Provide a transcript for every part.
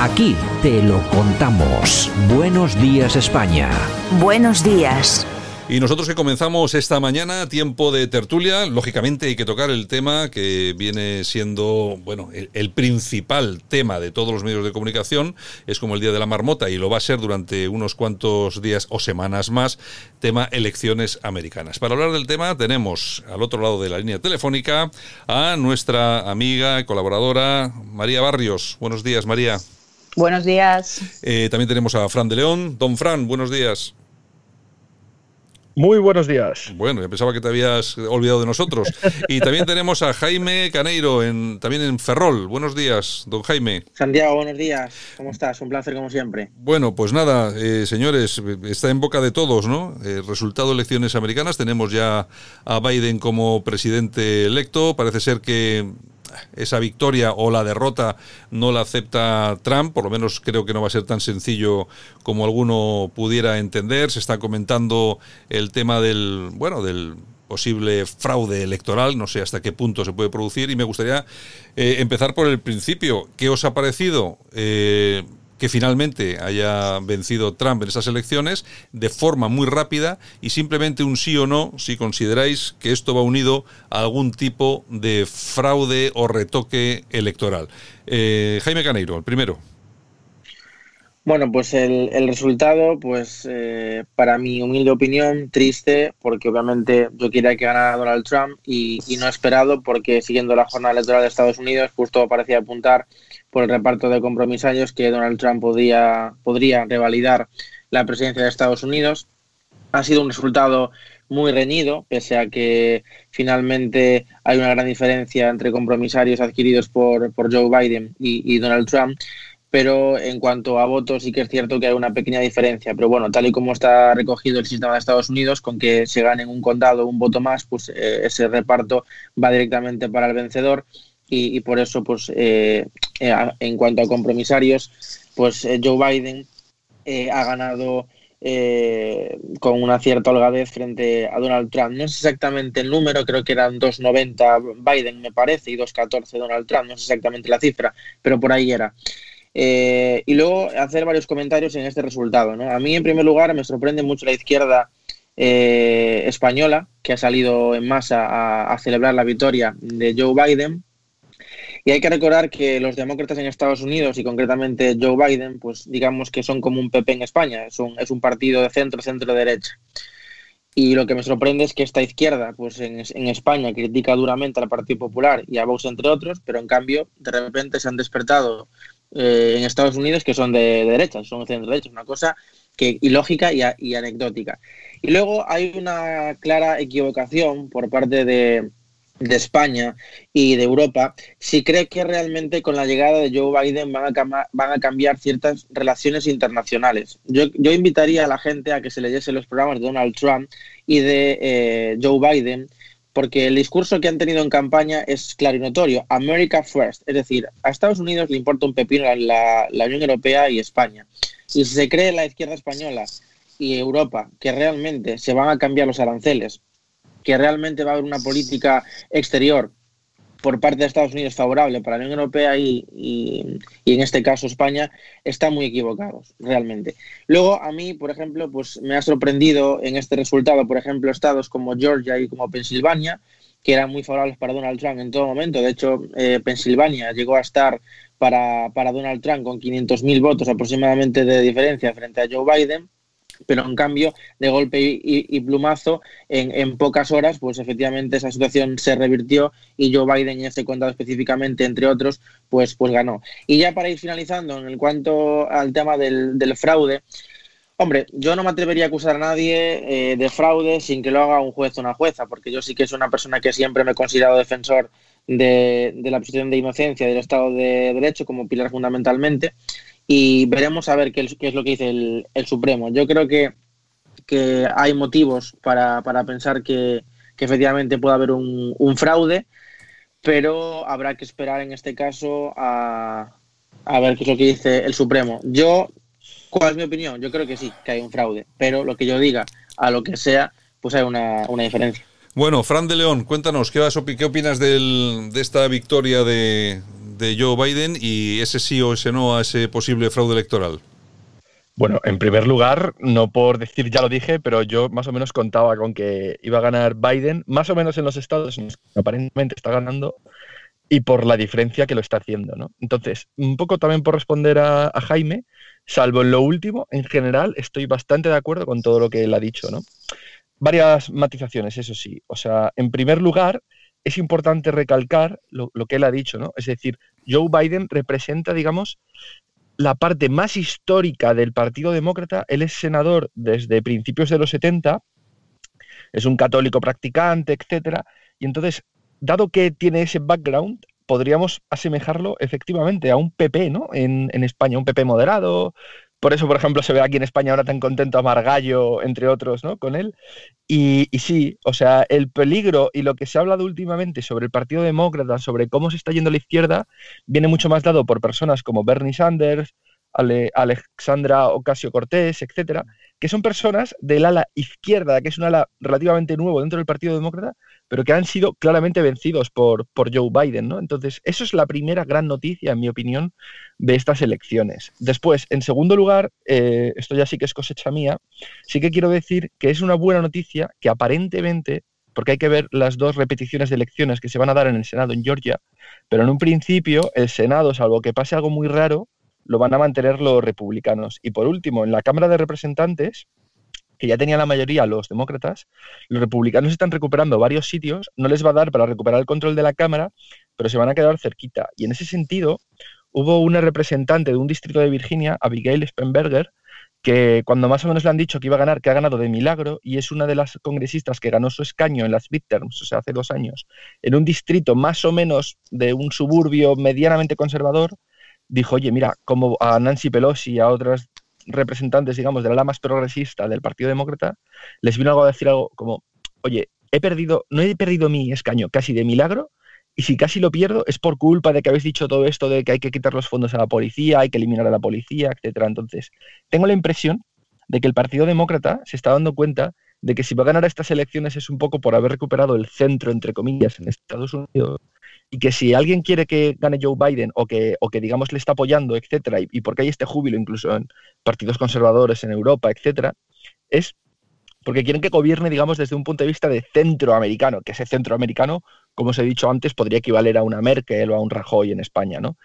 Aquí te lo contamos. Buenos días España. Buenos días. Y nosotros que comenzamos esta mañana, tiempo de tertulia, lógicamente hay que tocar el tema que viene siendo, bueno, el, principal tema de todos los medios de comunicación, es como el Día de la Marmota y lo va a ser durante unos cuantos días o semanas más, tema elecciones americanas. Para hablar del tema tenemos al otro lado de la línea telefónica a nuestra amiga y colaboradora María Barrios. Buenos días, María. Buenos días. Eh, también tenemos a Fran de León. Don Fran, buenos días. Muy buenos días. Bueno, ya pensaba que te habías olvidado de nosotros. Y también tenemos a Jaime Caneiro, en, también en Ferrol. Buenos días, don Jaime. Santiago, buenos días. ¿Cómo estás? Un placer como siempre. Bueno, pues nada, eh, señores, está en boca de todos, ¿no? El resultado de elecciones americanas. Tenemos ya a Biden como presidente electo. Parece ser que esa victoria o la derrota no la acepta Trump, por lo menos creo que no va a ser tan sencillo como alguno pudiera entender. Se está comentando el tema del, bueno, del posible fraude electoral, no sé hasta qué punto se puede producir y me gustaría eh, empezar por el principio. ¿Qué os ha parecido? Eh, que finalmente haya vencido Trump en esas elecciones de forma muy rápida y simplemente un sí o no si consideráis que esto va unido a algún tipo de fraude o retoque electoral. Eh, Jaime Caneiro, el primero. Bueno, pues el, resultado, pues eh, para mi humilde opinión, triste, porque obviamente yo quería que ganara Donald Trump y, y no esperado, porque siguiendo la jornada electoral de Estados Unidos, todo parecía apuntar por el reparto de compromisarios que Donald Trump podía, podría revalidar la presidencia de Estados Unidos. Ha sido un resultado muy reñido, pese a que finalmente hay una gran diferencia entre compromisarios adquiridos por, por Joe Biden y, Donald Trump. Pero en cuanto a votos, sí que es cierto que hay una pequeña diferencia. Pero bueno, tal y como está recogido el sistema de Estados Unidos, con que se gane en un condado un voto más, pues eh, ese reparto va directamente para el vencedor y, por eso, pues, eh, eh, en cuanto a compromisarios, pues eh, Joe Biden ha ganado con una cierta holgadez frente a Donald Trump. No es exactamente el número, creo que eran 2,90 Biden, me parece, y 2,14 Donald Trump, no es exactamente la cifra, pero por ahí era. y luego hacer varios comentarios en este resultado. ¿no? A mí, en primer lugar, me sorprende mucho la izquierda española, que ha salido en masa a celebrar la victoria de Joe Biden y hay que recordar que los demócratas en Estados Unidos y concretamente Joe Biden, pues digamos que son como un PP en España, es un, es partido de centro, centro-derecha. Y lo que me sorprende es que esta izquierda, pues en, en, España, critica duramente al Partido Popular y a Vox, entre otros, pero en cambio, de repente se han despertado eh, en Estados Unidos que son de, derecha, son de centro-derecha, una cosa que ilógica y, y anecdótica. Y luego hay una clara equivocación por parte de, de España y de Europa, si cree que realmente con la llegada de Joe Biden van a, van a cambiar ciertas relaciones internacionales. Yo, yo, invitaría a la gente a que se leyese los programas de Donald Trump y de eh, Joe Biden, porque el discurso que han tenido en campaña es claro y notorio, America First, es decir, a Estados Unidos le importa un pepino la, la Unión Europea y España. Y si se cree la izquierda española y Europa que realmente se van a cambiar los aranceles que realmente va a haber una política exterior por parte de Estados Unidos favorable para la Unión Europea y, en este caso España, están muy equivocados, realmente. Luego, a mí, por ejemplo, pues me ha sorprendido en este resultado, por ejemplo, estados como Georgia y como Pensilvania, que eran muy favorables para Donald Trump en todo momento. De hecho, eh, Pensilvania llegó a estar para, para Donald Trump con 500.000 votos aproximadamente de diferencia frente a Joe Biden pero en cambio, de golpe y, plumazo, en, pocas horas, pues efectivamente esa situación se revirtió y Joe Biden en ese condado específicamente, entre otros, pues, pues ganó. Y ya para ir finalizando, en cuanto al tema del, fraude, Hombre, yo no me atrevería a acusar a nadie eh, de fraude sin que lo haga un juez o una jueza, porque yo sí que soy una persona que siempre me he considerado defensor de, de la posición de inocencia del Estado de Derecho como pilar fundamentalmente y veremos a ver qué, es lo que dice el, Supremo. Yo creo que, que hay motivos para, pensar que, efectivamente puede haber un, fraude, pero habrá que esperar en este caso a, a ver qué es lo que dice el Supremo. Yo, ¿cuál es mi opinión? Yo creo que sí, que hay un fraude, pero lo que yo diga, a lo que sea, pues hay una, una diferencia. Bueno, Fran de León, cuéntanos, ¿qué, qué opinas de esta victoria de, de Joe Biden y ese sí o ese no a ese posible fraude electoral? Bueno, en primer lugar, no por decir ya lo dije, pero yo más o menos contaba con que iba a ganar Biden, más o menos en los estados que aparentemente está ganando, y por la diferencia que lo está haciendo, ¿no? Entonces, un poco también por responder a, a, Jaime, salvo en lo último, en general estoy bastante de acuerdo con todo lo que él ha dicho, ¿no? Varias matizaciones, eso sí. O sea, en primer lugar, es importante recalcar lo, que él ha dicho, ¿no? Es decir, Joe Biden representa, digamos, la parte más histórica del Partido Demócrata. Él es senador desde principios de los 70, es un católico practicante, etcétera, y entonces dado que tiene ese background, podríamos asemejarlo efectivamente a un PP, ¿no? En, en, España, un PP moderado. Por eso, por ejemplo, se ve aquí en España ahora tan contento a Margallo, entre otros, ¿no? Con él. Y, sí, o sea, el peligro y lo que se ha hablado últimamente sobre el Partido Demócrata, sobre cómo se está yendo la izquierda, viene mucho más dado por personas como Bernie Sanders, Ale, Alexandra Ocasio Cortés, etcétera, que son personas del ala izquierda, que es un ala relativamente nuevo dentro del Partido Demócrata, pero que han sido claramente vencidos por, por Joe Biden, ¿no? Entonces, eso es la primera gran noticia, en mi opinión, de estas elecciones. Después, en segundo lugar, eh, esto ya sí que es cosecha mía, sí que quiero decir que es una buena noticia que aparentemente, porque hay que ver las dos repeticiones de elecciones que se van a dar en el Senado en Georgia, pero en un principio el Senado, salvo que pase algo muy raro, lo van a mantener los republicanos. Y por último, en la Cámara de Representantes, que ya tenía la mayoría los demócratas, los republicanos están recuperando varios sitios, no les va a dar para recuperar el control de la Cámara, pero se van a quedar cerquita. Y en ese sentido, hubo una representante de un distrito de Virginia, Abigail Spenberger, que cuando más o menos le han dicho que iba a ganar, que ha ganado de milagro, y es una de las congresistas que ganó su escaño en las midterms, o sea, hace dos años, en un distrito más o menos de un suburbio medianamente conservador, dijo, oye, mira, como a Nancy Pelosi y a otros representantes, digamos, del ala más progresista del Partido Demócrata, les vino algo a decir algo como, oye, he perdido, no he perdido mi escaño casi de milagro, y si casi lo pierdo es por culpa de que habéis dicho todo esto de que hay que quitar los fondos a la policía, hay que eliminar a la policía, etcétera. Entonces, tengo la impresión de que el Partido Demócrata se está dando cuenta de que si va a ganar estas elecciones es un poco por haber recuperado el centro, entre comillas, en Estados Unidos y que si alguien quiere que gane Joe Biden o que, o que digamos le está apoyando, etcétera, y, y porque hay este júbilo incluso en partidos conservadores en Europa, etcétera, es porque quieren que gobierne, digamos, desde un punto de vista de centroamericano, que ese centroamericano, como os he dicho antes, podría equivaler a una Merkel o a un Rajoy en España, ¿no?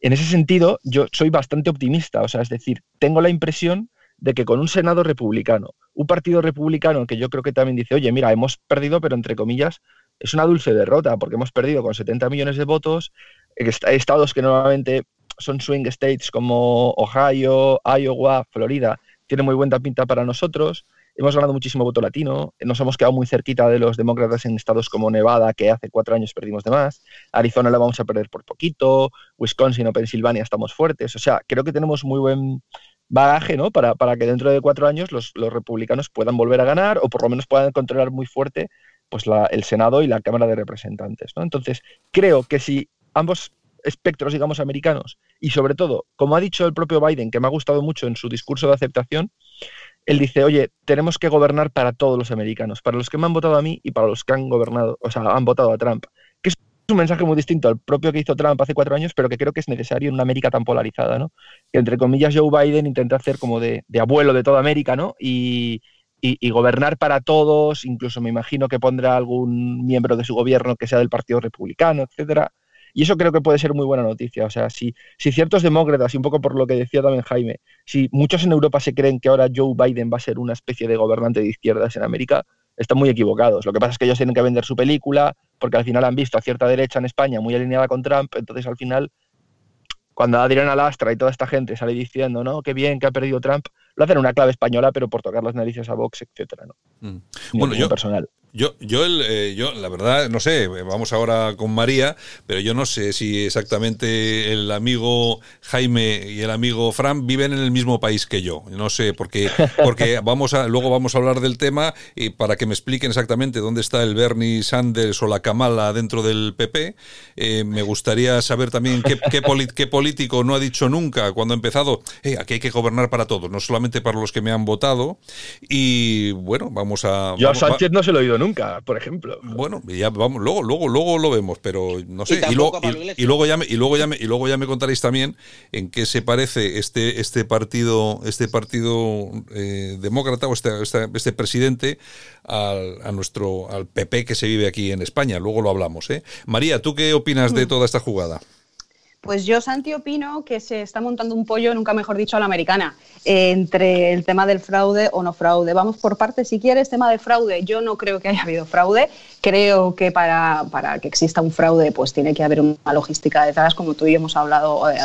En ese sentido, yo soy bastante optimista, o sea, es decir, tengo la impresión de que con un Senado republicano, un partido republicano que yo creo que también dice, oye, mira, hemos perdido, pero entre comillas, es una dulce derrota porque hemos perdido con 70 millones de votos, estados que normalmente son swing states como Ohio, Iowa, Florida, tienen muy buena pinta para nosotros. Hemos ganado muchísimo voto latino, nos hemos quedado muy cerquita de los demócratas en estados como Nevada, que hace cuatro años perdimos de más, Arizona la vamos a perder por poquito, Wisconsin o Pensilvania estamos fuertes, o sea, creo que tenemos muy buen bagaje ¿no? para, para que dentro de cuatro años los republicanos puedan volver a ganar o por lo menos puedan controlar muy fuerte pues la, el Senado y la Cámara de Representantes. ¿no? Entonces, creo que si ambos espectros, digamos, americanos, y sobre todo, como ha dicho el propio Biden, que me ha gustado mucho en su discurso de aceptación, él dice, oye, tenemos que gobernar para todos los americanos, para los que me han votado a mí y para los que han gobernado, o sea, han votado a Trump. Que es un mensaje muy distinto al propio que hizo Trump hace cuatro años, pero que creo que es necesario en una América tan polarizada, ¿no? Que entre comillas Joe Biden intenta hacer como de, de abuelo de toda América, ¿no? Y, y, gobernar para todos, incluso me imagino que pondrá algún miembro de su gobierno que sea del Partido Republicano, etcétera. Y eso creo que puede ser muy buena noticia. O sea, si, si ciertos demócratas, y un poco por lo que decía también Jaime, si muchos en Europa se creen que ahora Joe Biden va a ser una especie de gobernante de izquierdas en América, están muy equivocados. Lo que pasa es que ellos tienen que vender su película, porque al final han visto a cierta derecha en España muy alineada con Trump, entonces al final, cuando Adriana Lastra y toda esta gente sale diciendo, ¿no? Qué bien que ha perdido Trump, lo hacen una clave española, pero por tocar las narices a Vox, etcétera, ¿no? Mm. Bueno, yo, personal. Yo, yo, el, eh, yo, la verdad, no sé, vamos ahora con María, pero yo no sé si exactamente el amigo Jaime y el amigo Fran viven en el mismo país que yo. No sé, porque, porque vamos a, luego vamos a hablar del tema y para que me expliquen exactamente dónde está el Bernie Sanders o la Kamala dentro del PP. Eh, me gustaría saber también qué, qué, qué, político no ha dicho nunca cuando ha empezado, hey, aquí hay que gobernar para todos, no solamente para los que me han votado. Y bueno, vamos a... Yo vamos, a Sánchez no se lo he oído nunca, por ejemplo. Bueno, ya vamos, luego, luego, luego lo vemos, pero no sé. Y, luego, y, luego ya me, y luego ya me, y luego ya me contaréis también en qué se parece este, este partido, este partido eh, demócrata o este, este, este presidente al, a nuestro al PP que se vive aquí en España. Luego lo hablamos. ¿eh? María, ¿tú qué opinas de mm. toda esta jugada? Pues yo, Santi, opino que se está montando un pollo, nunca mejor dicho, a la americana, entre el tema del fraude o no fraude. Vamos por partes, si quieres, tema de fraude. Yo no creo que haya habido fraude. Creo que para, para que exista un fraude, pues tiene que haber una logística detrás, como tú y yo hemos hablado eh,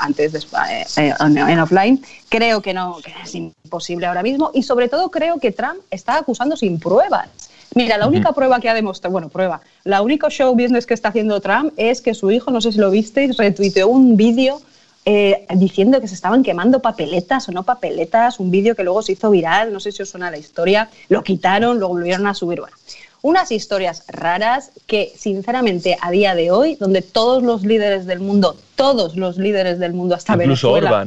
antes eh, eh, en offline. Creo que no, que es imposible ahora mismo. Y sobre todo creo que Trump está acusando sin pruebas. Mira, la única prueba que ha demostrado, bueno, prueba, la única show business que está haciendo Trump es que su hijo, no sé si lo visteis, retuiteó un vídeo eh, diciendo que se estaban quemando papeletas o no papeletas, un vídeo que luego se hizo viral, no sé si os suena la historia, lo quitaron, lo volvieron a subir, bueno. Unas historias raras que, sinceramente, a día de hoy, donde todos los líderes del mundo, todos los líderes del mundo, hasta Incluso Venezuela,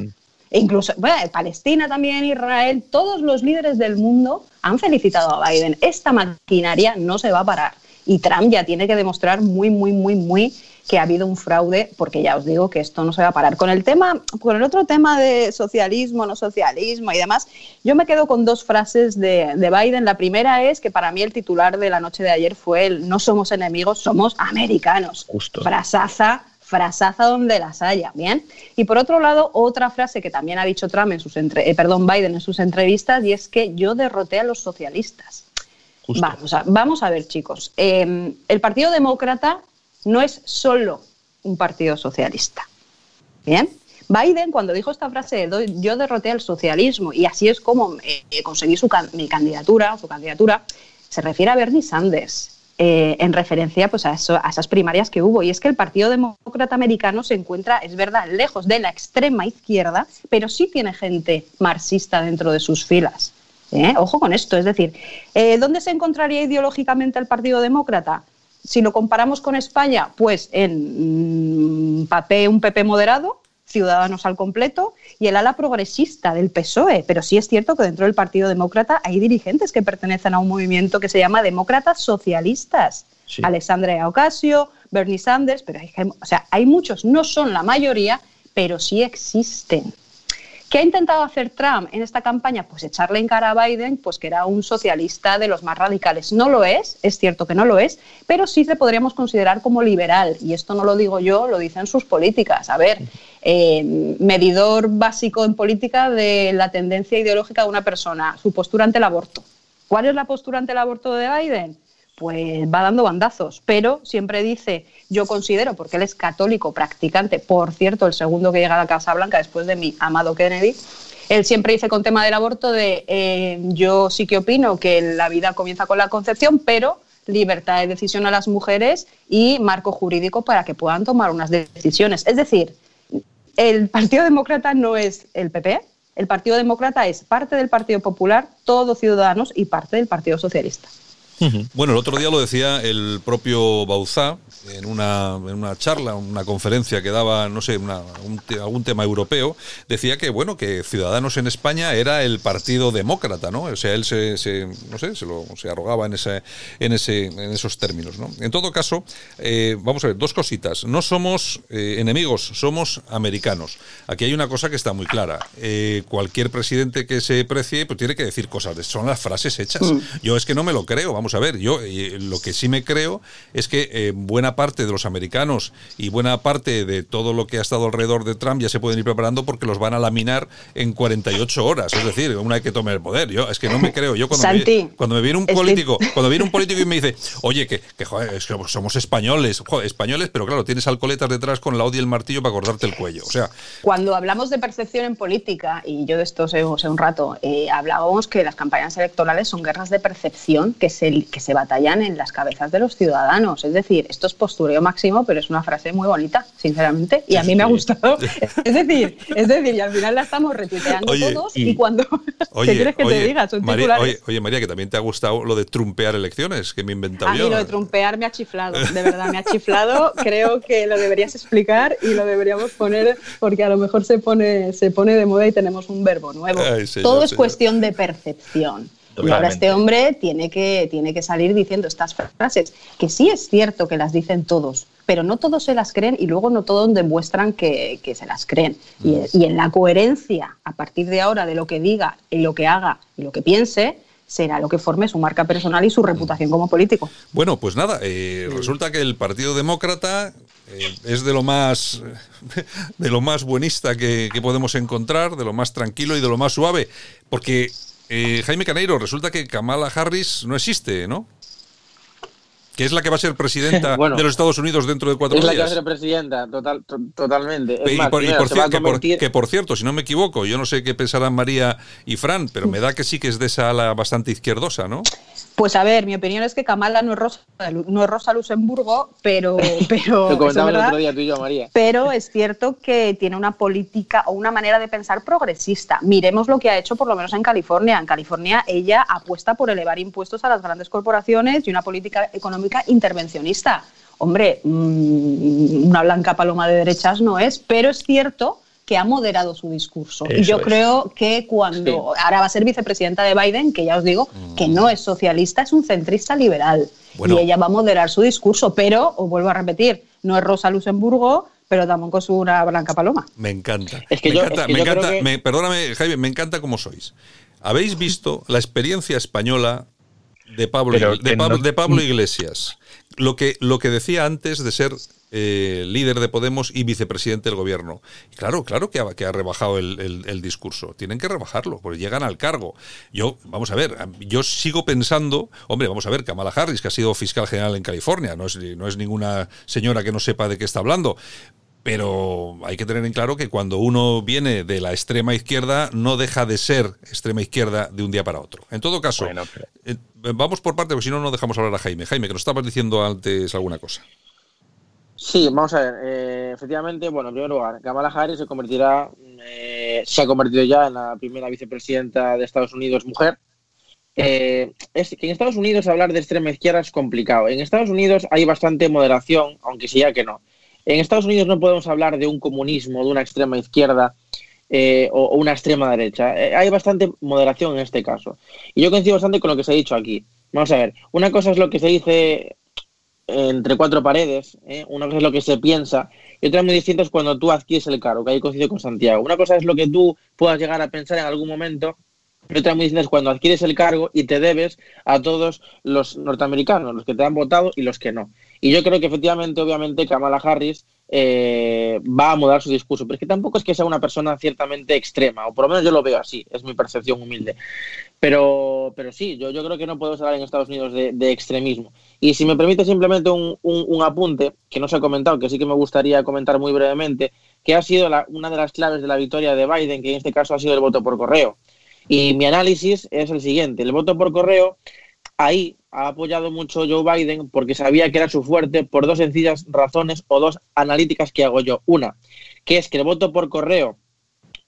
incluso bueno, Palestina también, Israel, todos los líderes del mundo han felicitado a Biden. Esta maquinaria no se va a parar y Trump ya tiene que demostrar muy, muy, muy, muy que ha habido un fraude, porque ya os digo que esto no se va a parar. Con el tema, con el otro tema de socialismo, no socialismo y demás, yo me quedo con dos frases de, de Biden. La primera es que para mí el titular de la noche de ayer fue el no somos enemigos, somos americanos. Justo. Frasaza frasaza donde las haya, ¿bien? Y por otro lado, otra frase que también ha dicho Trump en sus entre, eh, perdón, Biden en sus entrevistas y es que yo derroté a los socialistas. Vamos a, vamos a ver, chicos. Em, el Partido Demócrata no es solo un partido socialista. ¿Bien? Biden, cuando dijo esta frase, yo derroté al socialismo y así es como eh, conseguí su mi candidatura, su candidatura, se refiere a Bernie Sanders. Eh, en referencia pues, a, a, esas primarias que hubo. Y es que el Partido Demócrata Americano se encuentra, es verdad, lejos de la extrema izquierda, pero sí tiene gente marxista dentro de sus filas. ¿eh? Ojo con esto, es decir, eh, ¿dónde se encontraría ideológicamente el Partido Demócrata? Si lo comparamos con España, pues en mm, papel, un PP moderado, Ciudadanos al completo y el ala progresista del PSOE. Pero sí es cierto que dentro del Partido Demócrata hay dirigentes que pertenecen a un movimiento que se llama Demócratas Socialistas. Alexandria Ocasio, Bernie Sanders, pero hay, o sea, hay muchos, no son la mayoría, pero sí existen. ¿Qué ha intentado hacer Trump en esta campaña? Pues echarle en cara a Biden, pues que era un socialista de los más radicales. No lo es, es cierto que no lo es, pero sí le podríamos considerar como liberal. Y esto no lo digo yo, lo dicen sus políticas. A ver, eh, medidor básico en política de la tendencia ideológica de una persona, su postura ante el aborto. ¿Cuál es la postura ante el aborto de Biden? Pues va dando bandazos, pero siempre dice, yo considero, porque él es católico practicante, por cierto, el segundo que llega a la Casa Blanca después de mi amado Kennedy, él siempre dice con tema del aborto de, eh, yo sí que opino que la vida comienza con la concepción, pero libertad de decisión a las mujeres y marco jurídico para que puedan tomar unas decisiones. Es decir, el Partido Demócrata no es el PP, el Partido Demócrata es parte del Partido Popular, todos ciudadanos y parte del Partido Socialista. Bueno, el otro día lo decía el propio Bauzá en una, en una charla, una conferencia que daba, no sé, una, algún tema europeo, decía que, bueno, que Ciudadanos en España era el partido demócrata, ¿no? O sea, él se, no sé, se, lo, se arrogaba en, ese, en, ese, en esos términos, ¿no? En todo caso, eh, vamos a ver, dos cositas. No somos eh, enemigos, somos americanos. Aquí hay una cosa que está muy clara. Eh, cualquier presidente que se precie, pues tiene que decir cosas. Son las frases hechas. Mm. Yo es que no me lo creo, vamos a ver. Yo lo que sí me creo es que buena parte de los americanos y buena parte de todo lo que ha estado alrededor de Trump ya se pueden ir preparando porque los van a laminar en 48 horas, es decir, una vez que tome el poder. Yo es que no me creo. Yo cuando, me, cuando me viene un político, cuando viene un político y me dice, oye, que, que, somos españoles, españoles, pero claro, tienes alcoletas detrás con la odia y el martillo para cortarte el cuello. O sea, cuando hablamos de percepción en política, y yo de esto sé, sé un rato, eh, hablábamos que las campañas electorales son guerras de percepción que se, que se batallan en las cabezas de los ciudadanos. Es decir, esto es postureo máximo, pero es una frase muy bonita, sinceramente, y a mí me ha gustado. Es decir, es decir, y al final la estamos retuiteando todos y, cuando... ¿Qué quieres que te diga? Son María, oye, María, que también te ha gustado lo de trumpear elecciones, que me he inventado a yo. Mí lo de trumpear me ha chiflado, de verdad, me ha chiflado. Creo que lo deberías explicar y lo deberíamos poner porque a lo mejor se pone, se pone de moda y tenemos un verbo nuevo. Todo es cuestión de percepción. Y ahora este hombre tiene que, tiene que salir diciendo estas frases, que sí es cierto que las dicen todos, pero no todos se las creen y luego no todos demuestran que, se las creen. Y, mm. y, en la coherencia, a partir de ahora, de lo que diga y lo que haga y lo que piense, será lo que forme su marca personal y su reputación como político. Bueno, pues nada, eh, resulta que el Partido Demócrata eh, es de lo más de lo más buenista que, podemos encontrar, de lo más tranquilo y de lo más suave, porque eh, Jaime Caneiro, resulta que Kamala Harris no existe, ¿no? que es la que va a ser presidenta de los Estados Unidos dentro de cuatro días. Es la que va a ser presidenta, total, totalmente. y, por, que, por, cierto, si no me equivoco, yo no sé qué pensarán María y Fran, pero me da que sí que es de esa ala bastante izquierdosa, ¿no? Pues a ver, mi opinión es que Kamala no es Rosa, no es Rosa Luxemburgo, pero, pero, Lo comentamos el otro día tú y yo, María. pero es cierto que tiene una política o una manera de pensar progresista. Miremos lo que ha hecho por lo menos en California. En California ella apuesta por elevar impuestos a las grandes corporaciones y una política económica intervencionista. Hombre, mm, una blanca paloma de derechas no es, pero es cierto que ha moderado su discurso. y yo creo que cuando ahora va a ser vicepresidenta de Biden, que ya os digo que no es socialista, es un centrista liberal. Y ella va a moderar su discurso, pero, os vuelvo a repetir, no es Rosa Luxemburgo, pero tampoco es una blanca paloma. Me encanta. Es que me encanta, me encanta perdóname, Jaime, me encanta cómo sois. ¿Habéis visto la experiencia española de Pablo, de, Pablo, Iglesias? Lo que, lo que decía antes de ser eh, líder de Podemos y vicepresidente del gobierno. claro, claro que ha, que ha rebajado el, discurso. Tienen que rebajarlo, porque llegan al cargo. Yo, vamos a ver, yo sigo pensando, hombre, vamos a ver, Kamala Harris, que ha sido fiscal general en California, no es, no es ninguna señora que no sepa de qué está hablando. Pero hay que tener en claro que cuando uno viene de la extrema izquierda, no deja de ser extrema izquierda de un día para otro. En todo caso, eh, vamos por parte, porque si no, no dejamos hablar a Jaime. Jaime, que nos estabas diciendo antes alguna cosa. Sí, vamos a ver. Eh, efectivamente, bueno, en primer lugar, Kamala Harris se convertirá, eh, se ha convertido ya en la primera vicepresidenta de Estados Unidos mujer. Eh, es que en Estados Unidos hablar de extrema izquierda es complicado. En Estados Unidos hay bastante moderación, aunque sea que no. En Estados Unidos no podemos hablar de un comunismo, de una extrema izquierda o, una extrema derecha. hay bastante moderación en este caso. Y yo coincido bastante con lo que se ha dicho aquí. Vamos a ver, una cosa es lo que se dice entre cuatro paredes, ¿eh? una cosa es lo que se piensa y otra muy distinta es cuando tú adquieres el cargo, que ahí coincido con Santiago. Una cosa es lo que tú puedas llegar a pensar en algún momento y otra muy distinta es cuando adquieres el cargo y te debes a todos los norteamericanos, los que te han votado y los que no. Y yo creo que efectivamente, obviamente, Kamala Harris eh, va a mudar su discurso, pero es que tampoco es que sea una persona ciertamente extrema, o por lo menos yo lo veo así, es mi percepción humilde. Pero, pero sí, yo, creo que no podemos hablar en Estados Unidos de, extremismo. Y si me permite simplemente un, un, apunte que no se ha comentado, que sí que me gustaría comentar muy brevemente, que ha sido una de las claves de la victoria de Biden, que en este caso ha sido el voto por correo. Y mi análisis es el siguiente, el voto por correo ahí ha apoyado mucho Joe Biden porque sabía que era su fuerte por dos sencillas razones o dos analíticas que hago yo. Una, que es que el voto por correo,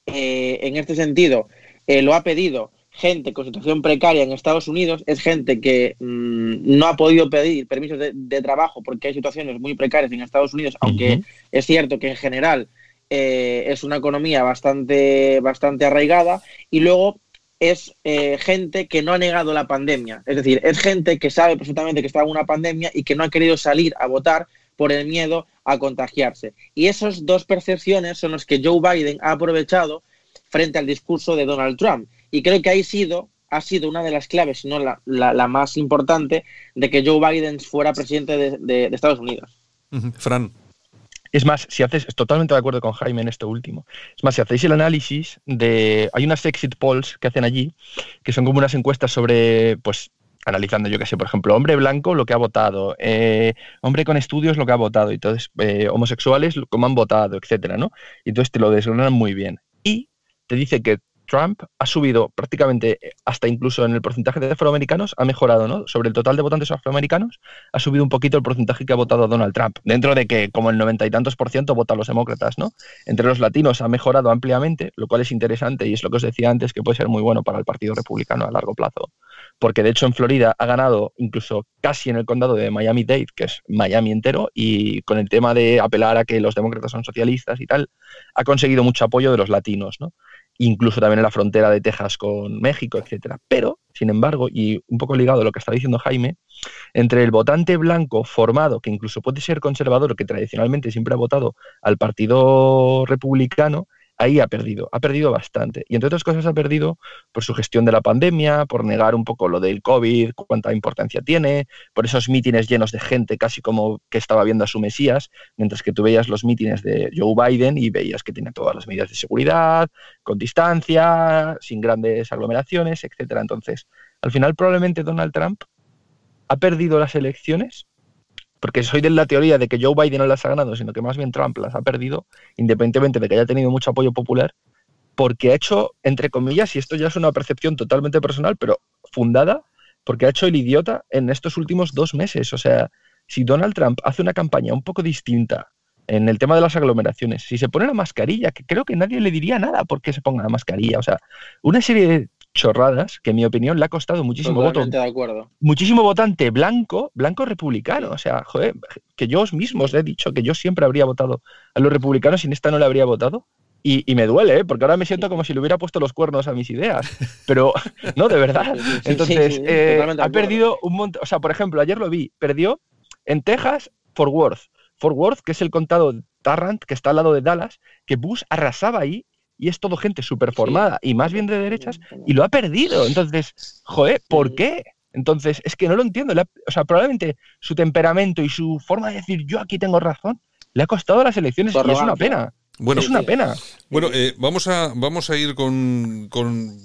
eh, en este sentido, eh, lo ha pedido gente con situación precaria en Estados Unidos, es gente que mm, no ha podido pedir permisos de, trabajo porque hay situaciones muy precarias en Estados Unidos, aunque es cierto que en general eh, es una economía bastante, bastante arraigada. Y luego es eh, gente que no ha negado la pandemia. Es decir, es gente que sabe perfectamente que está en una pandemia y que no ha querido salir a votar por el miedo a contagiarse. Y esas dos percepciones son las que Joe Biden ha aprovechado frente al discurso de Donald Trump. Y creo que ha sido, ha sido una de las claves, si no la, más importante, de que Joe Biden fuera presidente de, Estados Unidos. Fran. Es más, si haces, totalmente de acuerdo con Jaime en esto último. Es más, si hacéis el análisis de, hay unas exit polls que hacen allí, que son como unas encuestas sobre, pues, analizando, yo qué sé, por ejemplo, hombre blanco lo que ha votado, eh, hombre con estudios lo que ha votado, y entonces eh, homosexuales cómo han votado, etcétera, ¿no? Y entonces te lo desgranan muy bien. Y te dice que Trump ha subido prácticamente eh, hasta incluso en el porcentaje de afroamericanos, ha mejorado, ¿no? Sobre el total de votantes afroamericanos, ha subido un poquito el porcentaje que ha votado Donald Trump, dentro de que como el noventa y tantos por ciento votan los demócratas, ¿no? Entre los latinos ha mejorado ampliamente, lo cual es interesante y es lo que os decía antes, que puede ser muy bueno para el Partido Republicano a largo plazo, porque de hecho en Florida ha ganado incluso casi en el condado de Miami-Dade, que es Miami entero, y con el tema de apelar a que los demócratas son socialistas y tal, ha conseguido mucho apoyo de los latinos, ¿no? Incluso también en la frontera de Texas con México, etcétera. Pero, sin embargo, y un poco ligado a lo que está diciendo Jaime, entre el votante blanco formado, que incluso puede ser conservador, que tradicionalmente siempre ha votado al Partido Republicano, ahí ha perdido, ha perdido bastante. Y entre otras cosas ha perdido por su gestión de la pandemia, por negar un poco lo del COVID, cuánta importancia tiene, por esos mítines llenos de gente, casi como que estaba viendo a su Mesías, mientras que tú veías los mítines de Joe Biden y veías que tiene todas las medidas de seguridad, con distancia, sin grandes aglomeraciones, etcétera. Entonces, al final probablemente Donald Trump ha perdido las elecciones porque soy de la teoría de que Joe Biden no las ha ganado, sino que más bien Trump las ha perdido, independientemente de que haya tenido mucho apoyo popular, porque ha hecho, entre comillas, y esto ya es una percepción totalmente personal, pero fundada, porque ha hecho el idiota en estos últimos dos meses. O sea, si Donald Trump hace una campaña un poco distinta en el tema de las aglomeraciones, si se pone la mascarilla, que creo que nadie le diría nada porque se ponga la mascarilla, o sea, una serie de chorradas que en mi opinión le ha costado muchísimo voto. de acuerdo. Muchísimo votante blanco, blanco republicano. O sea, joder, que yo mismo os he dicho que yo siempre habría votado a los republicanos y en esta no le habría votado. Y, me duele, ¿eh? porque ahora me siento como si le hubiera puesto los cuernos a mis ideas. Pero, no, de verdad. Entonces, eh, ha perdido un montón. O sea, por ejemplo, ayer lo vi, perdió en Texas Fort Worth. Fort Worth, que es el condado Tarrant, que está al lado de Dallas, que Bush arrasaba ahí y es todo gente súper formada y más bien de derechas y lo ha perdido. Entonces, joder, ¿por qué? Entonces, es que no lo entiendo. o sea, probablemente su temperamento y su forma de decir yo aquí tengo razón le ha costado las elecciones y es una pena. Bueno, es una pena. Bueno, eh, vamos, a, vamos a ir con,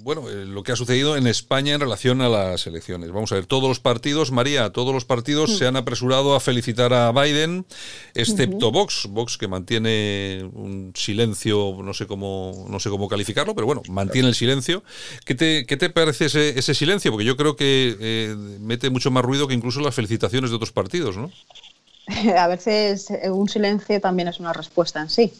bueno, eh, lo que ha sucedido en España en relación a las elecciones. Vamos a ver, todos los partidos, María, todos los partidos mm. se han apresurado a felicitar a Biden, excepto Vox, Vox que mantiene un silencio, no sé cómo, no sé cómo calificarlo, pero bueno, mantiene el silencio. ¿Qué te, qué te parece ese, ese silencio? Porque yo creo que eh, mete mucho más ruido que incluso las felicitaciones de otros partidos, ¿no? a veces un silencio también es una respuesta en sí.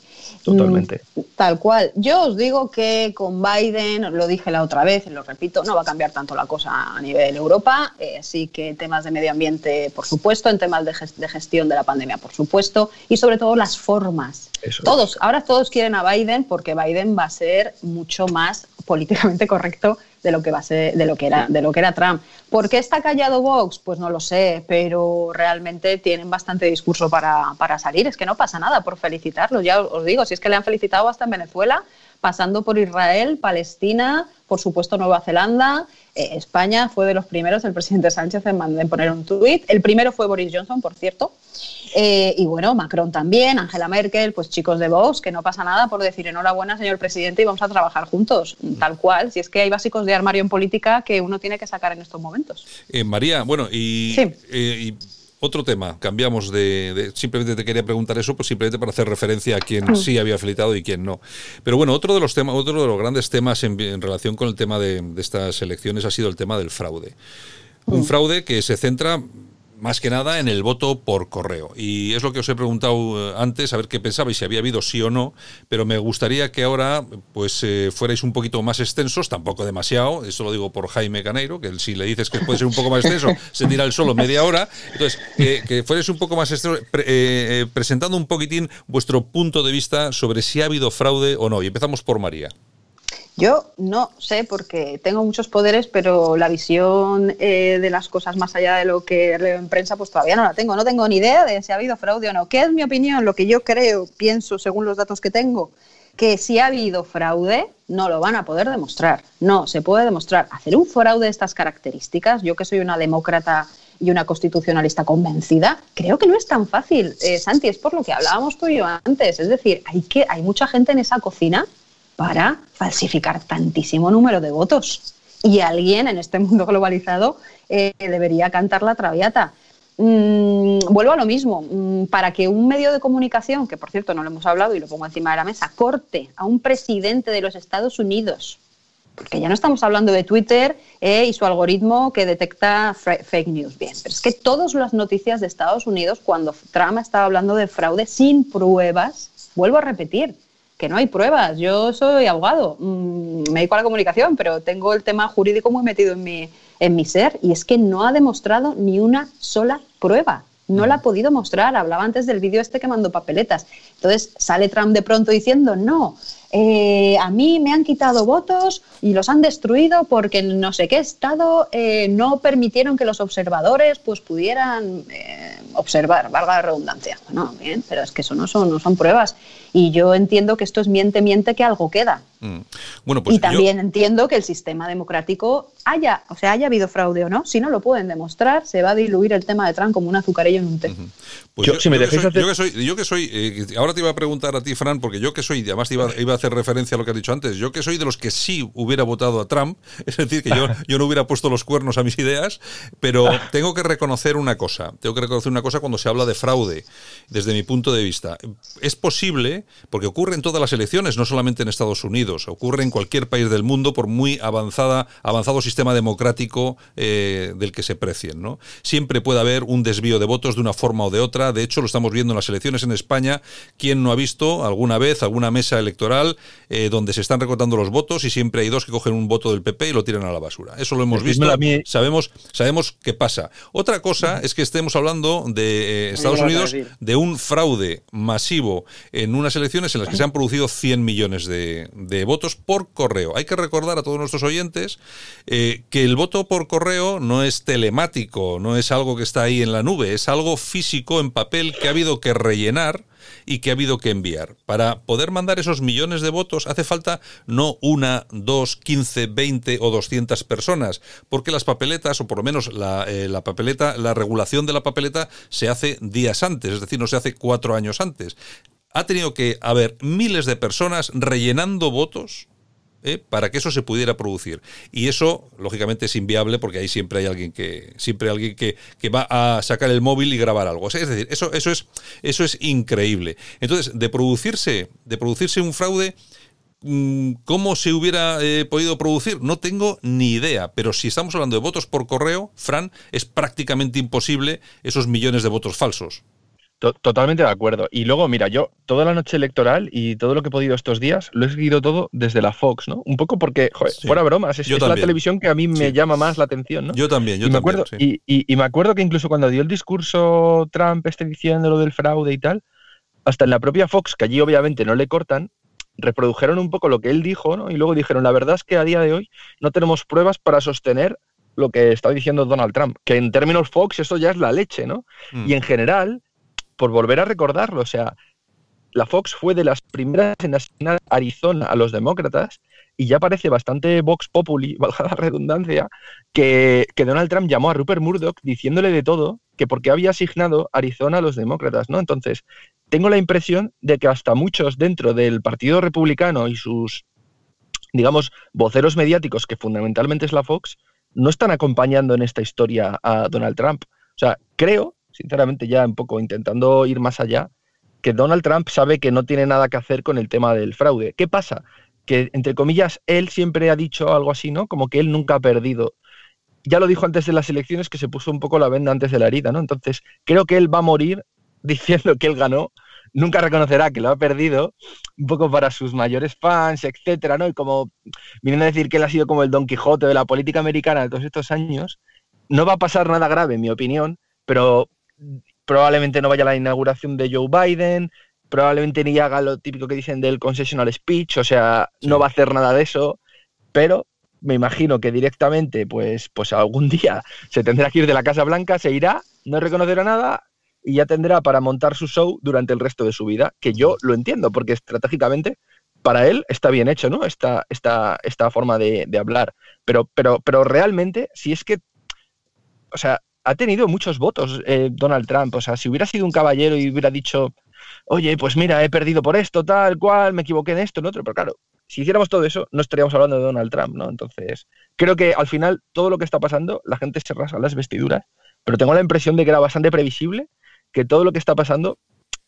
Totalmente. Mm, tal cual. Yo os digo que con Biden, lo dije la otra vez y lo repito, no va a cambiar tanto la cosa a nivel Europa. Eh, así que temas de medio ambiente, por supuesto, en temas de, gestión de la pandemia, por supuesto, y sobre todo las formas. todos, ahora todos quieren a Biden porque Biden va a ser mucho más políticamente correcto de lo que va a ser, de lo que era, de lo que era Trump. ¿Por qué está callado Vox? Pues no lo sé, pero realmente tienen bastante discurso para, para salir. Es que no pasa nada por felicitarlos. Ya os digo, si es que le han felicitado hasta en Venezuela, pasando por Israel, Palestina, por supuesto Nueva Zelanda, eh, España fue de los primeros, el presidente Sánchez en, poner un tuit. El primero fue Boris Johnson, por cierto. Eh, y bueno, Macron también, Angela Merkel, pues chicos de Vox, que no pasa nada por decir enhorabuena, señor presidente, y vamos a trabajar juntos, tal cual. Si es que hay básicos de armario en política que uno tiene que sacar en estos momentos. Eh, María, bueno, y, y otro tema, cambiamos de, Simplemente te quería preguntar eso, pues simplemente para hacer referencia a quién mm. sí había felicitado y quién no. Pero bueno, otro de los temas, otro de los grandes temas en, relación con el tema de, estas elecciones ha sido el tema del fraude. Un mm. fraude que se centra más que nada en el voto por correo. Y es lo que os he preguntado eh, antes, a ver qué pensabais, si había habido sí o no, pero me gustaría que ahora pues eh, fuerais un poquito más extensos, tampoco demasiado, eso lo digo por Jaime Caneiro, que si le dices que puede ser un poco más extenso, se tira el solo media hora. Entonces, que fuerais un poco más extensos, eh, presentando un poquitín vuestro punto de vista sobre si ha habido fraude o no. Y empezamos por María. Yo no sé porque tengo muchos poderes, pero la visión eh, de las cosas más allá de lo que leo en prensa, pues todavía no la tengo. No tengo ni idea de si ha habido fraude o no. ¿Qué es mi opinión? Lo que yo creo, pienso, según los datos que tengo, que si ha habido fraude, no lo van a poder demostrar. No, se puede demostrar. Hacer un fraude de estas características, yo que soy una demócrata y una constitucionalista convencida, creo que no es tan fácil. Eh, Santi, es por lo que hablábamos tú y yo antes. Es decir, hay, que, hay mucha gente en esa cocina para falsificar tantísimo número de votos. Y alguien en este mundo globalizado eh, debería cantar la traviata. Mm, vuelvo a lo mismo, mm, para que un medio de comunicación, que por cierto no lo hemos hablado y lo pongo encima de la mesa, corte a un presidente de los Estados Unidos, porque ya no estamos hablando de Twitter eh, y su algoritmo que detecta fake news, bien, pero es que todas las noticias de Estados Unidos, cuando Trump estaba hablando de fraude sin pruebas, vuelvo a repetir, que no hay pruebas. Yo soy abogado, mm, me dedico a la comunicación, pero tengo el tema jurídico muy metido en mi, en mi ser y es que no ha demostrado ni una sola prueba. No la ha podido mostrar. Hablaba antes del vídeo este que mandó papeletas. Entonces sale Trump de pronto diciendo, no, eh, a mí me han quitado votos y los han destruido porque en no sé qué estado eh, no permitieron que los observadores pues pudieran eh, observar, valga la redundancia. Bueno, bien, pero es que eso no son, no son pruebas. Y yo entiendo que esto es miente, miente, que algo queda. Mm. Bueno, pues y también entiendo que el sistema democrático haya, o sea, haya habido fraude o no. Si no lo pueden demostrar, se va a diluir el tema de Trump como un azucarillo en un té. Pues yo, que soy, yo, que soy, eh, ahora te iba a preguntar a ti, Fran, porque yo que soy, además iba, iba, a hacer referencia a lo que has dicho antes, yo que soy de los que sí hubiera votado a Trump, es decir, que yo, yo no hubiera puesto los cuernos a mis ideas, pero tengo que reconocer una cosa, tengo que reconocer una cosa cuando se habla de fraude, desde mi punto de vista. Es posible porque ocurre en todas las elecciones, no solamente en Estados Unidos, ocurre en cualquier país del mundo por muy avanzada, avanzado sistema democrático eh, del que se precien. ¿no? Siempre puede haber un desvío de votos de una forma o de otra. De hecho, lo estamos viendo en las elecciones en España. ¿Quién no ha visto alguna vez alguna mesa electoral eh, donde se están recortando los votos y siempre hay dos que cogen un voto del PP y lo tiran a la basura? Eso lo hemos visto. Sabemos, sabemos qué pasa. Otra cosa es que estemos hablando de eh, Estados Unidos de un fraude masivo en una elecciones en las que se han producido 100 millones de, votos por correo. Hay que recordar a todos nuestros oyentes eh, que el voto por correo no es telemático, no es algo que está ahí en la nube, es algo físico en papel que ha habido que rellenar y que ha habido que enviar. Para poder mandar esos millones de votos hace falta no una, dos, quince, veinte o doscientas personas, porque las papeletas, o por lo menos la, eh, la, papeleta, la regulación de la papeleta se hace días antes, es decir, no se hace cuatro años antes ha tenido que haber miles de personas rellenando votos ¿eh? para que eso se pudiera producir. Y eso, lógicamente, es inviable porque ahí siempre hay alguien que, siempre hay alguien que, que, va a sacar el móvil y grabar algo. es decir, eso, eso, es, eso es increíble. Entonces, de producirse, de producirse un fraude. Mm, ¿Cómo se hubiera eh, podido producir? No tengo ni idea, pero si estamos hablando de votos por correo, Fran, es prácticamente imposible esos millones de votos falsos. Totalmente de acuerdo. Y luego, mira, yo toda la noche electoral y todo lo que he podido estos días lo he seguido todo desde la Fox, ¿no? Un poco porque, joder, fuera bromas, es, la televisión que a mí me llama más la atención, ¿no? Yo también, yo y me Acuerdo, y, me acuerdo que incluso cuando dio el discurso Trump este diciendo lo del fraude y tal, hasta en la propia Fox, que allí obviamente no le cortan, reprodujeron un poco lo que él dijo, ¿no? Y luego dijeron, la verdad es que a día de hoy no tenemos pruebas para sostener lo que está diciendo Donald Trump, que en términos Fox eso ya es la leche, ¿no? Mm. Y en general por volver a recordarlo, o sea, la Fox fue de las primeras en asignar Arizona a los demócratas y ya parece bastante Vox Populi, valga la redundancia, que, que, Donald Trump llamó a Rupert Murdoch diciéndole de todo que porque había asignado Arizona a los demócratas, ¿no? Entonces, tengo la impresión de que hasta muchos dentro del Partido Republicano y sus, digamos, voceros mediáticos, que fundamentalmente es la Fox, no están acompañando en esta historia a Donald Trump. O sea, creo sinceramente ya un poco intentando ir más allá, que Donald Trump sabe que no tiene nada que hacer con el tema del fraude. ¿Qué pasa? Que, entre comillas, él siempre ha dicho algo así, ¿no? Como que él nunca ha perdido. Ya lo dijo antes de las elecciones que se puso un poco la venda antes de la herida, ¿no? Entonces, creo que él va a morir diciendo que él ganó, nunca reconocerá que lo ha perdido, un poco para sus mayores fans, etcétera, ¿no? Y como vienen a decir que él ha sido como el Don Quijote de la política americana de todos estos años, no va a pasar nada grave, en mi opinión, pero probablemente no vaya a la inauguración de Joe Biden, probablemente ni haga lo típico que dicen del concessional speech, o sea, no va a hacer nada de eso, pero me imagino que directamente, pues, pues algún día se tendrá que ir de la Casa Blanca, se irá, no reconocerá nada y ya tendrá para montar su show durante el resto de su vida, que yo lo entiendo, porque estratégicamente para él está bien hecho, ¿no? Esta, esta, esta forma de, de hablar. Pero, pero, pero realmente, si es que, o sea, ha tenido muchos votos eh, Donald Trump. O sea, si hubiera sido un caballero y hubiera dicho, oye, pues mira, he perdido por esto, tal cual, me equivoqué en esto, en otro, pero claro, si hiciéramos todo eso, no estaríamos hablando de Donald Trump, ¿no? Entonces, creo que al final todo lo que está pasando, la gente se rasga las vestiduras, pero tengo la impresión de que era bastante previsible que todo lo que está pasando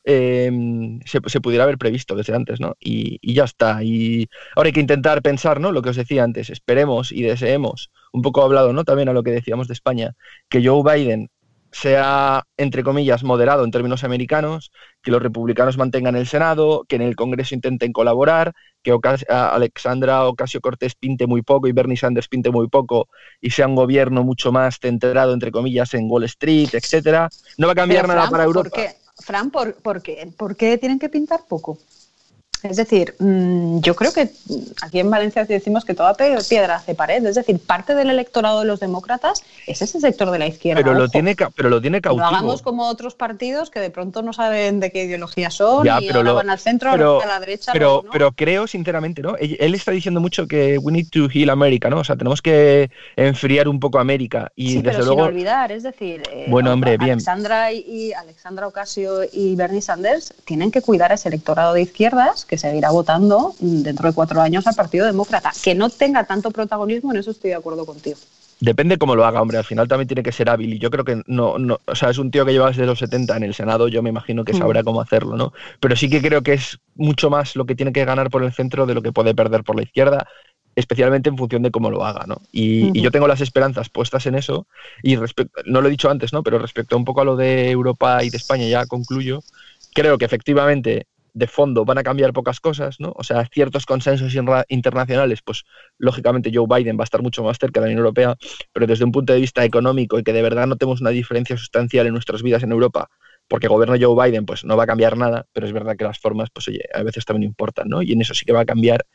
Em, se, pudiera haber previsto desde antes, ¿no? Y, ya está. Y ahora hay que intentar pensar, ¿no? Lo que os decía antes, esperemos y deseemos, un poco hablado, ¿no? También a lo que decíamos de España, que Joe Biden sea, entre comillas, moderado en términos americanos, que los republicanos mantengan el Senado, que en el Congreso intenten colaborar, que Alexandra Ocasio Cortés pinte muy poco y Bernie Sanders pinte muy poco y sea un gobierno mucho más centrado, entre comillas, en Wall Street, etcétera. No va a cambiar nada para Europa. Fran, ¿por, qué? ¿por qué tienen que pintar poco? Es decir, mm, yo creo que aquí en Valencia decimos que toda piedra hace pared. Es decir, parte del electorado de los demócratas es ese sector de la izquierda. Pero lo tiene, pero lo tiene cautivo. No hagamos como otros partidos que de pronto no saben de qué ideología son y ahora van al centro, pero, a la derecha. Pero, pero creo, sinceramente, ¿no? Él está diciendo mucho que we need to heal America, ¿no? O sea, tenemos que enfriar un poco América. Y sí, desde pero luego... sin olvidar, es decir, eh, bueno, hombre, bien. Alexandra y Alexandra Ocasio y Bernie Sanders tienen que cuidar a ese electorado de izquierdas que seguirá votando dentro de cuatro años al Partido Demócrata. Que no tenga tanto protagonismo, en eso estoy de acuerdo contigo. Depende cómo lo haga, hombre. Al final también tiene que ser hábil. Y yo creo que no, no, o sea, es un tío que lleva desde los 70 en el Senado. Yo me imagino que sabrá mm. cómo hacerlo, ¿no? Pero sí que creo que es mucho más lo que tiene que ganar por el centro de lo que puede perder por la izquierda especialmente en función de cómo lo haga, ¿no? Y, yo tengo las esperanzas puestas en eso y no lo he dicho antes, ¿no? Pero respecto un poco a lo de Europa y de España ya concluyo, creo que efectivamente de fondo van a cambiar pocas cosas, ¿no? O sea, ciertos consensos internacionales, pues lógicamente Joe Biden va a estar mucho más cerca de la Unión Europea, pero desde un punto de vista económico y que de verdad no tenemos una diferencia sustancial en nuestras vidas en Europa, porque gobierno Joe Biden pues no va a cambiar nada, pero es verdad que las formas pues oye, a veces también importan, ¿no? Y en eso sí que va a cambiar.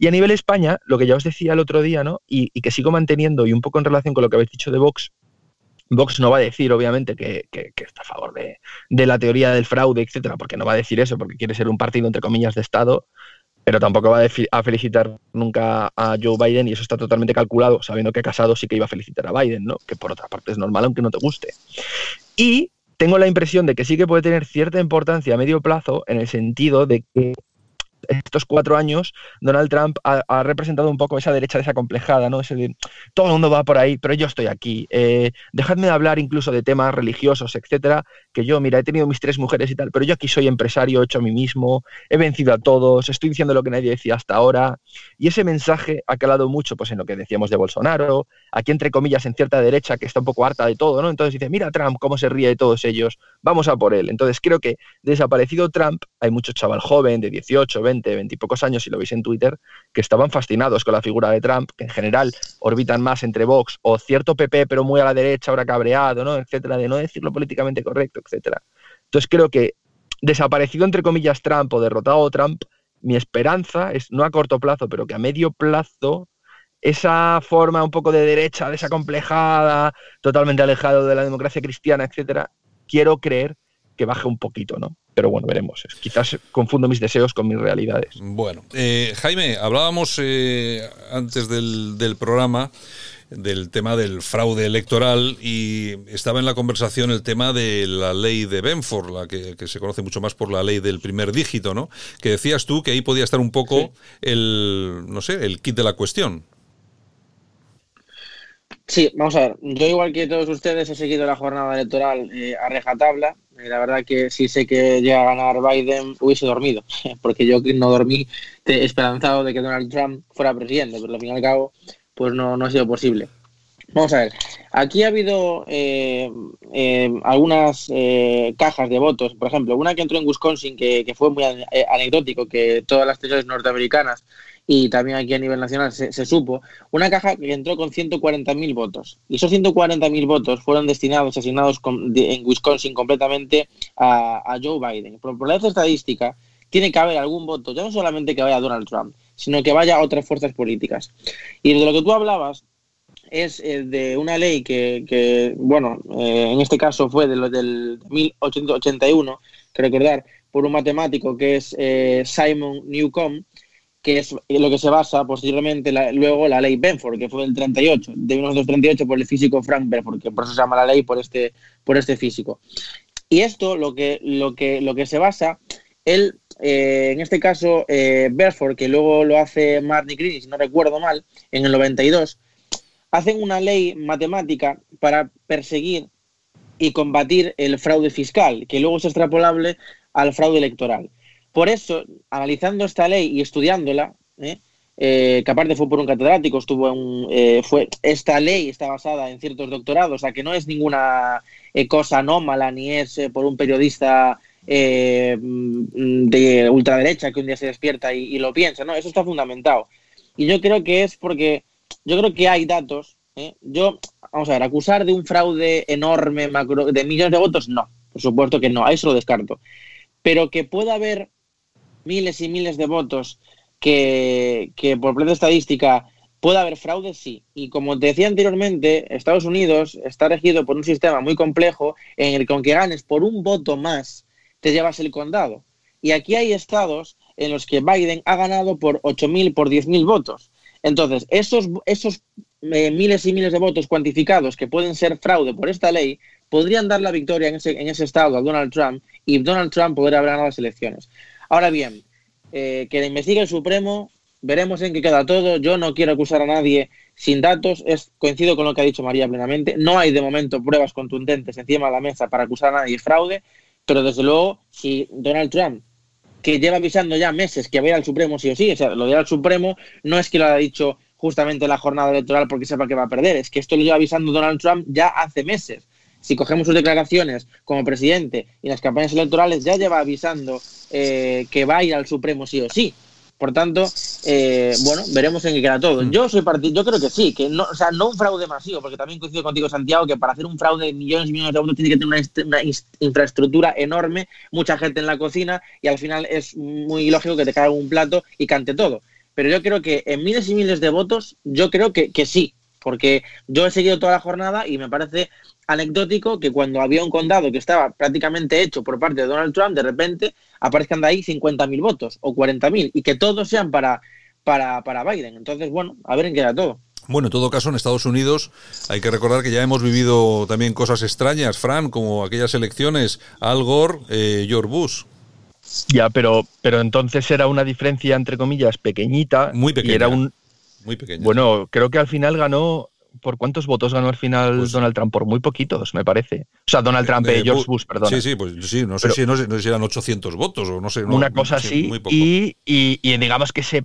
Y a nivel España, lo que ya os decía el otro día, ¿no? Y, que sigo manteniendo y un poco en relación con lo que habéis dicho de Vox, Vox no va a decir, obviamente, que, está a favor de, de, la teoría del fraude, etcétera, porque no va a decir eso, porque quiere ser un partido, entre comillas, de Estado, pero tampoco va a, felicitar nunca a Joe Biden y eso está totalmente calculado, sabiendo que Casado sí que iba a felicitar a Biden, ¿no? Que por otra parte es normal, aunque no te guste. Y tengo la impresión de que sí que puede tener cierta importancia a medio plazo en el sentido de que estos cuatro años Donald Trump ha, representado un poco esa derecha desacomplejada, ¿no? Ese de, todo el mundo va por ahí, pero yo estoy aquí. Eh, dejadme hablar incluso de temas religiosos, etcétera, que yo, mira, he tenido mis tres mujeres y tal, pero yo aquí soy empresario, he hecho a mí mismo, he vencido a todos, estoy diciendo lo que nadie decía hasta ahora. Y ese mensaje ha calado mucho pues, en lo que decíamos de Bolsonaro, aquí entre comillas en cierta derecha que está un poco harta de todo, ¿no? Entonces dice, mira Trump cómo se ríe de todos ellos, vamos a por él. Entonces creo que desaparecido Trump, hay mucho chaval joven de 18, 20, 20 y pocos años, si lo veis en Twitter, que estaban fascinados con la figura de Trump, que en general orbitan más entre Vox o cierto PP, pero muy a la derecha, ahora cabreado, ¿no? etcétera, de no decirlo políticamente correcto, etcétera. Entonces creo que desaparecido entre comillas Trump o derrotado Trump, mi esperanza es, no a corto plazo, pero que a medio plazo, esa forma un poco de derecha, desacomplejada, totalmente alejado de la democracia cristiana, etcétera, quiero creer que baje un poquito, ¿no? Pero bueno, veremos. Quizás confundo mis deseos con mis realidades. Bueno, eh, Jaime, hablábamos eh, antes del, programa del tema del fraude electoral y estaba en la conversación el tema de la ley de Benford, la que, se conoce mucho más por la ley del primer dígito, ¿no? Que decías tú que ahí podía estar un poco el, no sé, el kit de la cuestión. Sí, vamos a ver. Yo, igual que todos ustedes, he seguido la jornada electoral eh, a rejatabla. Eh, la verdad que si sé que llega a ganar Biden, hubiese dormido, porque yo no dormí esperanzado de que Donald Trump fuera presidente, pero al fin y al cabo, pues no, no ha sido posible. Vamos a ver, aquí ha habido eh, algunas cajas de votos, por ejemplo, una que entró en Wisconsin que, fue muy anecdótico, que todas las tesis norteamericanas y también aquí a nivel nacional se, supo, una caja que entró con 140.000 votos. Y esos 140.000 votos fueron destinados, asignados en Wisconsin completamente a, Joe Biden. Por, por la estadística, tiene que haber algún voto, ya no solamente que vaya Donald Trump, sino que vaya a otras fuerzas políticas. Y de lo que tú hablabas es eh, de una ley que, bueno, eh, en este caso fue de lo del 1881, que recordar, por un matemático que es eh, Simon Newcomb, que es lo que se basa posteriormente luego la ley Benford, que fue del 38, de 1938 por el físico Frank Benford, que por eso se llama la ley por este, por este físico. Y esto lo que, lo que, lo que se basa, él, en este caso, eh, que luego lo hace Marty Green, si no recuerdo mal, en el 92, hacen una ley matemática para perseguir y combatir el fraude fiscal, que luego es extrapolable al fraude electoral. Por eso, analizando esta ley y estudiándola, ¿eh? Eh, que aparte fue por un catedrático, estuvo en, eh, fue, esta ley está basada en ciertos doctorados, o sea que no es ninguna cosa anómala ni es por un periodista mm, de ultraderecha que un día se despierta y, lo piensa, no, eso está fundamentado. Y yo creo que es porque, yo creo que hay datos, yo, vamos a ver, acusar de un fraude enorme, de millones de votos, no, por supuesto que no, a eso lo descarto. Pero que pueda haber miles y miles de votos que, que por pleno estadística puede haber fraude, sí. Y como te decía anteriormente, Estados Unidos está regido por un sistema muy complejo en el que aunque ganes por un voto más, te llevas el condado. Y aquí hay estados en los que Biden ha ganado por 8.000, por 10.000 votos. Entonces, esos, esos eh, miles y miles de votos cuantificados que pueden ser fraude por esta ley podrían dar la victoria en ese, en ese estado a Donald Trump y Donald Trump podría haber ganado las elecciones. Ahora bien, eh, que la investigue el Supremo, veremos en qué queda todo. Yo no quiero acusar a nadie sin datos, es, coincido con lo que ha dicho María plenamente. No hay de momento pruebas contundentes encima de la mesa para acusar a nadie de fraude, pero desde luego, si Donald Trump, que lleva avisando ya meses que va a ir al Supremo sí o sí, o sea, lo de ir al Supremo no es que lo haya dicho justamente la jornada electoral porque sepa que va a perder, es que esto lo lleva avisando Donald Trump ya hace meses si cogemos sus declaraciones como presidente y las campañas electorales, ya lleva avisando eh, que va a ir al Supremo sí o sí. Por tanto, eh, bueno, veremos en qué queda todo. Mm. Yo soy partido, yo creo que sí, que no, o sea, no un fraude masivo, porque también coincido contigo, Santiago, que para hacer un fraude de millones y millones de euros tiene que tener una, infraestructura enorme, mucha gente en la cocina, y al final es muy lógico que te caiga un plato y cante todo. Pero yo creo que en miles y miles de votos, yo creo que, que sí, porque yo he seguido toda la jornada y me parece anecdótico que cuando había un condado que estaba prácticamente hecho por parte de Donald Trump, de repente aparezcan de ahí 50.000 votos o 40.000 y que todos sean para, para, para Biden. Entonces, bueno, a ver en qué da todo. Bueno, en todo caso, en Estados Unidos hay que recordar que ya hemos vivido también cosas extrañas, Fran, como aquellas elecciones Al Gore, eh, George Bush. Ya, pero, pero entonces era una diferencia, entre comillas, pequeñita. Muy pequeña. era un, muy pequeña. Bueno, creo que al final ganó ¿Por cuántos votos ganó al final pues Donald Trump? Por muy poquitos, me parece. O sea, Donald Trump, eh, George Bush, perdón. Sí, sí, pues sí, no sé, si, no, sé, si, eran 800 votos o no sé. una cosa así. Y, y, digamos que se,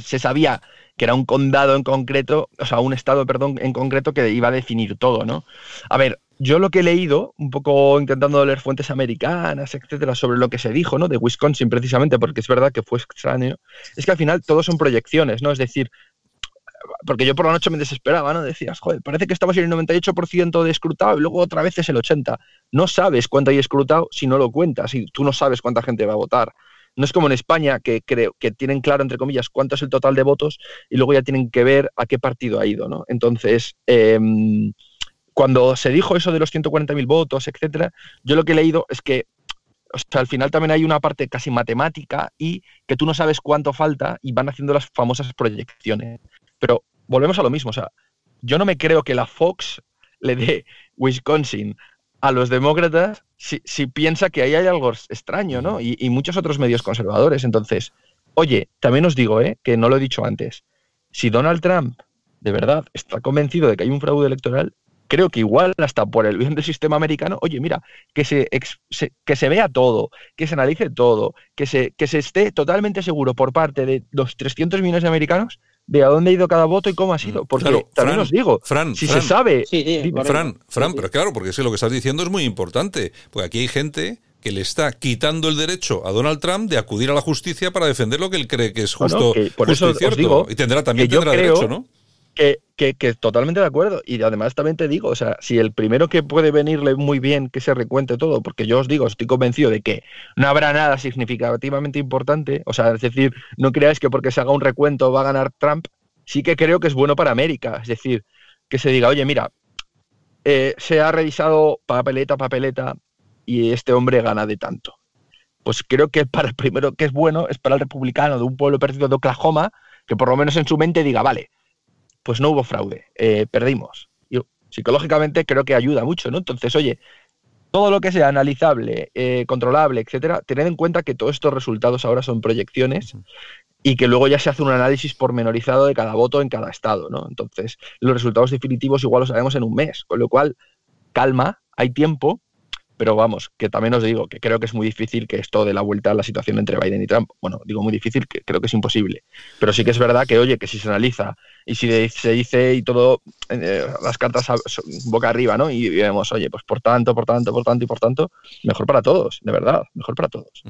se sabía que era un condado en concreto, o sea, un estado, perdón, en concreto que iba a definir todo, ¿no? A ver, yo lo que he leído, un poco intentando leer fuentes americanas, etcétera, sobre lo que se dijo, ¿no? De Wisconsin precisamente, porque es verdad que fue extraño, es que al final todo son proyecciones, ¿no? Es decir, porque yo por la noche me desesperaba, ¿no? Decías, joder, parece que estabas en el 98% de escrutado y luego otra vez es el 80%. No sabes cuánto hay escrutado si no lo cuentas y tú no sabes cuánta gente va a votar. No es como en España, que creo que tienen claro, entre comillas, cuánto es el total de votos y luego ya tienen que ver a qué partido ha ido, ¿no? Entonces, em, cuando se dijo eso de los 140.000 votos, etcétera, yo lo que he leído es que o sea, al final también hay una parte casi matemática y que tú no sabes cuánto falta y van haciendo las famosas proyecciones. Pero volvemos a lo mismo. O sea, yo no me creo que la Fox le dé Wisconsin a los demócratas si, piensa que ahí hay algo extraño, ¿no? Y, muchos otros medios conservadores. Entonces, oye, también os digo, ¿eh? que no lo he dicho antes, si Donald Trump de verdad está convencido de que hay un fraude electoral, creo que igual hasta por el bien del sistema americano, oye, mira, que se, que se vea todo, que se analice todo, que se, que se esté totalmente seguro por parte de los 300 millones de americanos de a dónde ha ido cada voto y cómo ha sido. Mm, porque también os digo, si se sabe. Fran, Fran, pero claro, porque lo que estás diciendo es muy importante. Porque aquí hay gente que le está quitando el derecho a Donald Trump de acudir a la justicia para defender lo que él cree que es justo, por eso y cierto. Digo y tendrá también tendrá derecho, ¿no? Que, que, totalmente de acuerdo. Y además también te digo, o sea, si el primero que puede venirle muy bien que se recuente todo, porque yo os digo, estoy convencido de que no habrá nada significativamente importante, o sea, es decir, no creáis que porque se haga un recuento va a ganar Trump, sí que creo que es bueno para América. Es decir, que se diga, oye, mira, eh, se ha revisado papeleta, papeleta, y este hombre gana de tanto. Pues creo que para el primero que es bueno es para el republicano de un pueblo perdido de Oklahoma, que por lo menos en su mente diga, vale, pues no hubo fraude, eh, perdimos. Yo, psicológicamente creo que ayuda mucho, ¿no? Entonces, oye, todo lo que sea analizable, eh, controlable, etcétera, tened en cuenta que todos estos resultados ahora son proyecciones y que luego ya se hace un análisis pormenorizado de cada voto en cada estado, ¿no? Entonces, los resultados definitivos igual los sabemos en un mes, con lo cual, calma, hay tiempo, pero vamos, que también os digo que creo que es muy difícil que esto dé la vuelta a la situación entre Biden y Trump. Bueno, digo muy difícil, que creo que es imposible. Pero sí que es verdad que, oye, que si se analiza y si se dice y todo, eh, las cartas boca arriba, ¿no? Y vemos, oye, pues por tanto, por tanto, por tanto y por tanto, mejor para todos, de verdad, mejor para todos.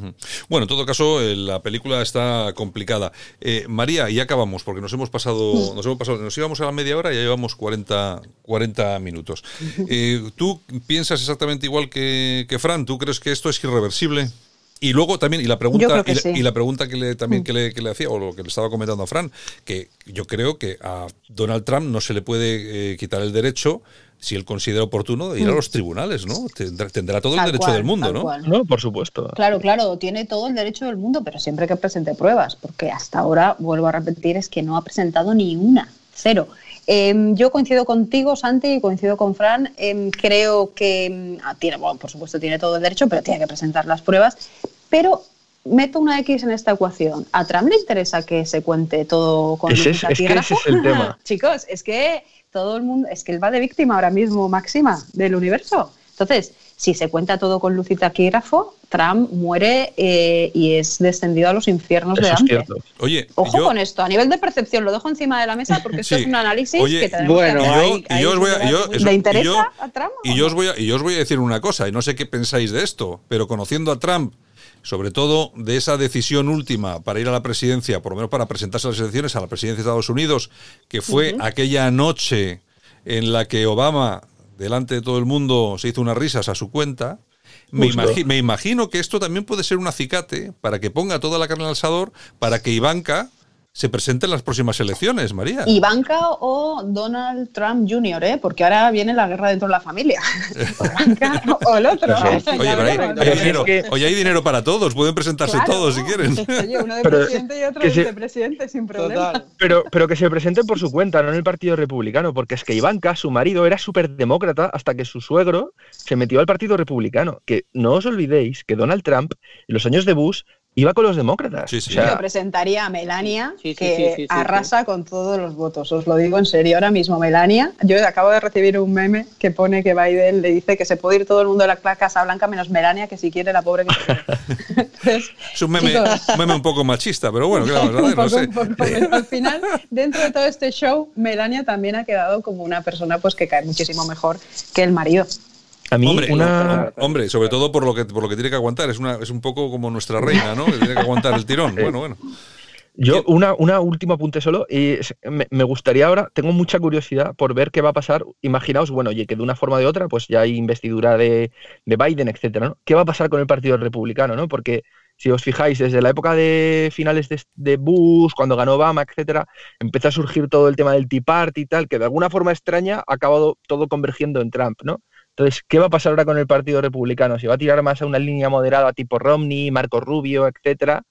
Bueno, en todo caso, eh, la película está complicada. Eh, María, y acabamos, porque nos hemos pasado, nos hemos pasado, nos íbamos a la media hora y ya llevamos 40, 40 minutos. ¿Tú piensas exactamente igual que que, Fran, ¿tú crees que esto es irreversible? Y luego también, y la pregunta, y, la, sí. Mm. y la pregunta que le, también que le, que le hacía, o lo que le estaba comentando a Fran, que yo creo que a Donald Trump no se le puede eh, quitar el derecho, si él considera oportuno, de ir a los tribunales, ¿no? Tendrá, tendrá todo el Mm. Derecho cual, del mundo, ¿no? cual. No, por supuesto. Claro, claro, tiene todo el derecho del mundo, pero siempre que presente pruebas, porque hasta ahora, vuelvo a repetir, es que no ha presentado ni una, cero. Em, yo coincido contigo, Santi, y coincido con Fran. Em, creo que em, ah, tiene, bueno, por supuesto, tiene todo el derecho, pero tiene que presentar las pruebas. Pero meto una X en esta ecuación. ¿A Trump le interesa que se cuente todo con Ese es- es que ese es el tema. Chicos, es que todo el mundo, es que él va de víctima ahora mismo máxima del universo. Entonces, si se cuenta todo con luz y taquígrafo, Trump muere eh, y es descendido a los infiernos de Eso Dante. Oye, Ojo yo- con esto, a nivel de percepción, lo dejo encima de la mesa porque esto es un análisis Oye, que tenemos bueno, que y hacer. yo, ahí- y yo os voy a, yo- ¿Le interesa a Trump? o Y yo, os no? voy a, y yo os voy a decir una cosa, y no sé qué pensáis de esto, pero conociendo a Trump, sobre todo de esa decisión última para ir a la presidencia, por lo menos para presentarse a las elecciones a la presidencia de Estados Unidos, que fue aquella noche en la que Obama, delante de todo el mundo, se hizo unas risas a su cuenta. Me, imagi- me imagino que esto también puede ser un acicate para que ponga toda la carne al asador para que Ivanka se presente en las próximas elecciones, María. Ivanka o Donald Trump Jr., ¿eh? porque ahora viene la guerra dentro de la familia. Ivanka o el otro. Oye, pero hay, dinero, que- oye, hay dinero para todos, pueden presentarse Claro. todos si quieren. Oye, uno de Pero presidente y otro que de se- vicepresidente sin problema. Total. Pero, pero que se presente por su cuenta, no en el Partido Republicano, porque es que Ivanka, su marido, era súper demócrata hasta que su suegro se metió al Partido Republicano. Que no os olvidéis que Donald Trump, en los años de Bush, iba con los demócratas. Sí, sí. O sea, Yo presentaría a Melania, Sí, sí, que sí, sí, sí, arrasa con todos los votos. Os lo digo en serio ahora mismo, Melania. Yo acabo de recibir un meme que pone que Biden le dice que se puede ir todo el mundo de la Casa Blanca menos Melania, que si quiere la pobre que. Entonces, Es un meme, chicos, un meme un poco machista, pero bueno, ¿qué le vamos a un hacer? No poco, sé. un poco, al final, dentro de todo este show, Melania también ha quedado como una persona pues que cae muchísimo mejor que el marido. A mí Hombre, una... hombre, sobre todo por lo que por lo que tiene que aguantar, es una es un poco como nuestra reina, ¿no? Que tiene que aguantar el tirón. Bueno, bueno. Yo, una, una última apunte solo, y me, me gustaría ahora, tengo mucha curiosidad por ver qué va a pasar. Imaginaos, bueno, oye, que de una forma o de otra, pues ya hay investidura de, de Biden, etcétera, ¿no? ¿Qué va a pasar con el Partido Republicano, no? Porque si os fijáis, desde la época de finales de, de Bush, cuando ganó Obama, etcétera, empezó a surgir todo el tema del Tea Party y tal, que de alguna forma extraña ha acabado todo convergiendo en Trump, ¿no? Entonces, ¿qué va a pasar ahora con el Partido Republicano? ¿Si va a tirar más a una línea moderada tipo Romney, Marco Rubio, etcétera?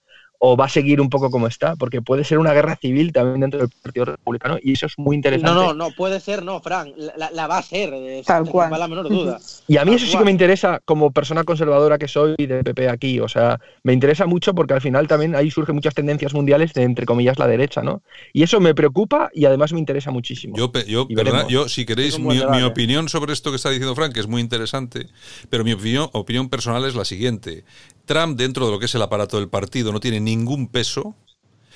¿O va a seguir un poco como está? Porque puede ser una guerra civil también dentro del Partido Republicano y eso es muy interesante. No, no, no, puede ser, no, Frank. La, la- la va a ser, eh, Tal sin cual. la menor duda. Y a mí Tal eso sí que me interesa como persona conservadora que soy de PP aquí. O sea, me interesa mucho porque al final también ahí surgen muchas tendencias mundiales de, entre comillas, la derecha, ¿no? Y eso me preocupa y además me interesa muchísimo. Yo, yo, perdona, yo, si queréis, Es mi, opinión sobre esto que está diciendo Frank, que es muy interesante, pero mi opinión, opinión personal es la siguiente. Trump, dentro de lo que es el aparato del partido, no tiene ningún peso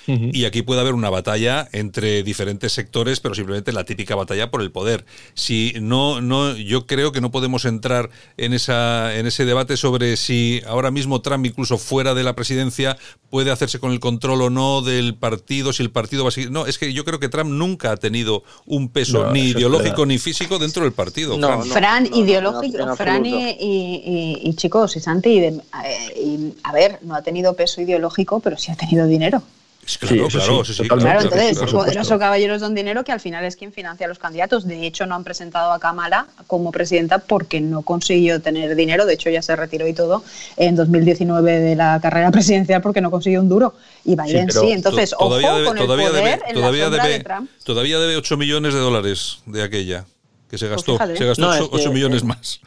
Y aquí puede haber una batalla entre diferentes sectores, pero simplemente la típica batalla por el poder. Si no, no, yo creo que no podemos entrar en esa, en ese debate sobre si ahora mismo Trump, incluso fuera de la presidencia, puede hacerse con el control o no del partido, si el partido va a seguir. No, es que yo creo que Trump nunca ha tenido un peso No, ni ideológico ni físico dentro del partido. No, Fran. no. Fran, ideológico, Fran y, y- y- y chicos, y Santi, y de- eh, y, a ver, no ha tenido peso ideológico, pero sí ha tenido dinero. Claro, Sí, claro, sí, sí. Claro, Claro, entonces, por supuesto. poderoso caballeros don dinero, que al final es quien financia a los candidatos. De hecho, no han presentado a Kamala como presidenta porque no consiguió tener dinero. De hecho, ya se retiró y todo en 2019 de la carrera presidencial porque no consiguió un duro. Y Biden sí, entonces, To- ojo todavía debe, con el todavía poder debe, en todavía la debe, de Trump. todavía debe 8 millones de dólares de aquella que se gastó, fíjate. se gastó No, 8, es que- millones más.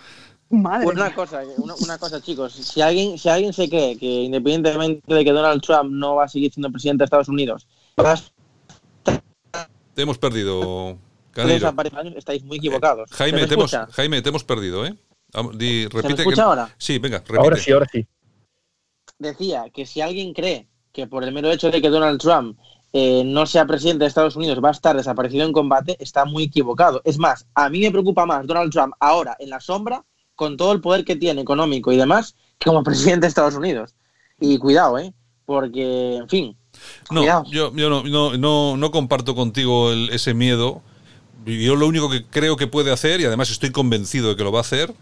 Madre Una mía. cosa, una, una cosa, chicos. Si alguien, si alguien se cree que independientemente de que Donald Trump no va a seguir siendo presidente de Estados Unidos, Te hemos perdido, años, estáis muy equivocados. Jaime, ¿Se me te hemos? Jaime, te hemos perdido, ¿eh? Di- repite escucha que- ahora? Sí, venga, repite. Ahora sí, ahora sí. Decía que si alguien cree que por el mero hecho de que Donald Trump eh, no sea presidente de Estados Unidos va a estar desaparecido en combate, está muy equivocado. Es más, a mí me preocupa más Donald Trump ahora en la sombra, con todo el poder que tiene económico y demás, como presidente de Estados Unidos. Y cuidado, ¿eh? Porque, en fin, No, cuidado. yo, yo no, no, no, no comparto contigo el- ese miedo. Yo lo único que creo que puede hacer, y además estoy convencido de que lo va a hacer,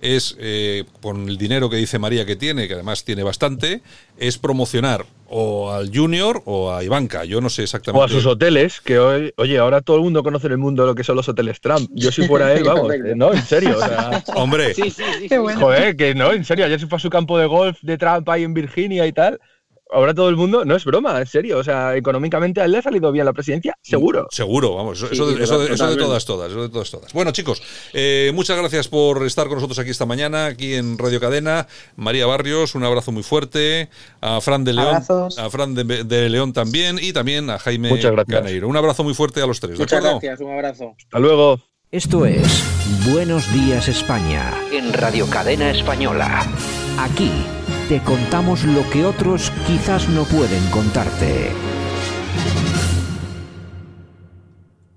es, eh, con el dinero que dice María que tiene, que además tiene bastante, es promocionar o al Junior o a Ivanka. Yo no sé exactamente. O a sus hoteles, que hoy, oye, ahora todo el mundo conoce en el mundo lo que son los hoteles Trump. Yo si fuera él, vamos, no, en serio. O sea, Hombre, Sí, sí, sí. Qué bueno. joder, que no, en serio, ayer se fue a su campo de golf de Trump ahí en Virginia y tal. Ahora todo el mundo, no es broma, en serio. O sea, económicamente a él le ha salido bien la presidencia, seguro. Seguro, vamos, eso, Sí, eso de, sí, eso de- eso de totalmente. todas, todas, eso de todas, todas. Bueno, chicos, eh, muchas gracias por estar con nosotros aquí esta mañana, aquí en Radio Cadena. María Barrios, un abrazo muy fuerte. A Fran de León, Abrazos. a Fran de, de León también y también a Jaime Muchas gracias. Ganeiro. Un abrazo muy fuerte a los tres, ¿de Muchas acuerdo? gracias, un abrazo. Hasta luego. Esto es Buenos Días España en Radio Cadena Española. Aquí te contamos lo que otros quizás no pueden contarte.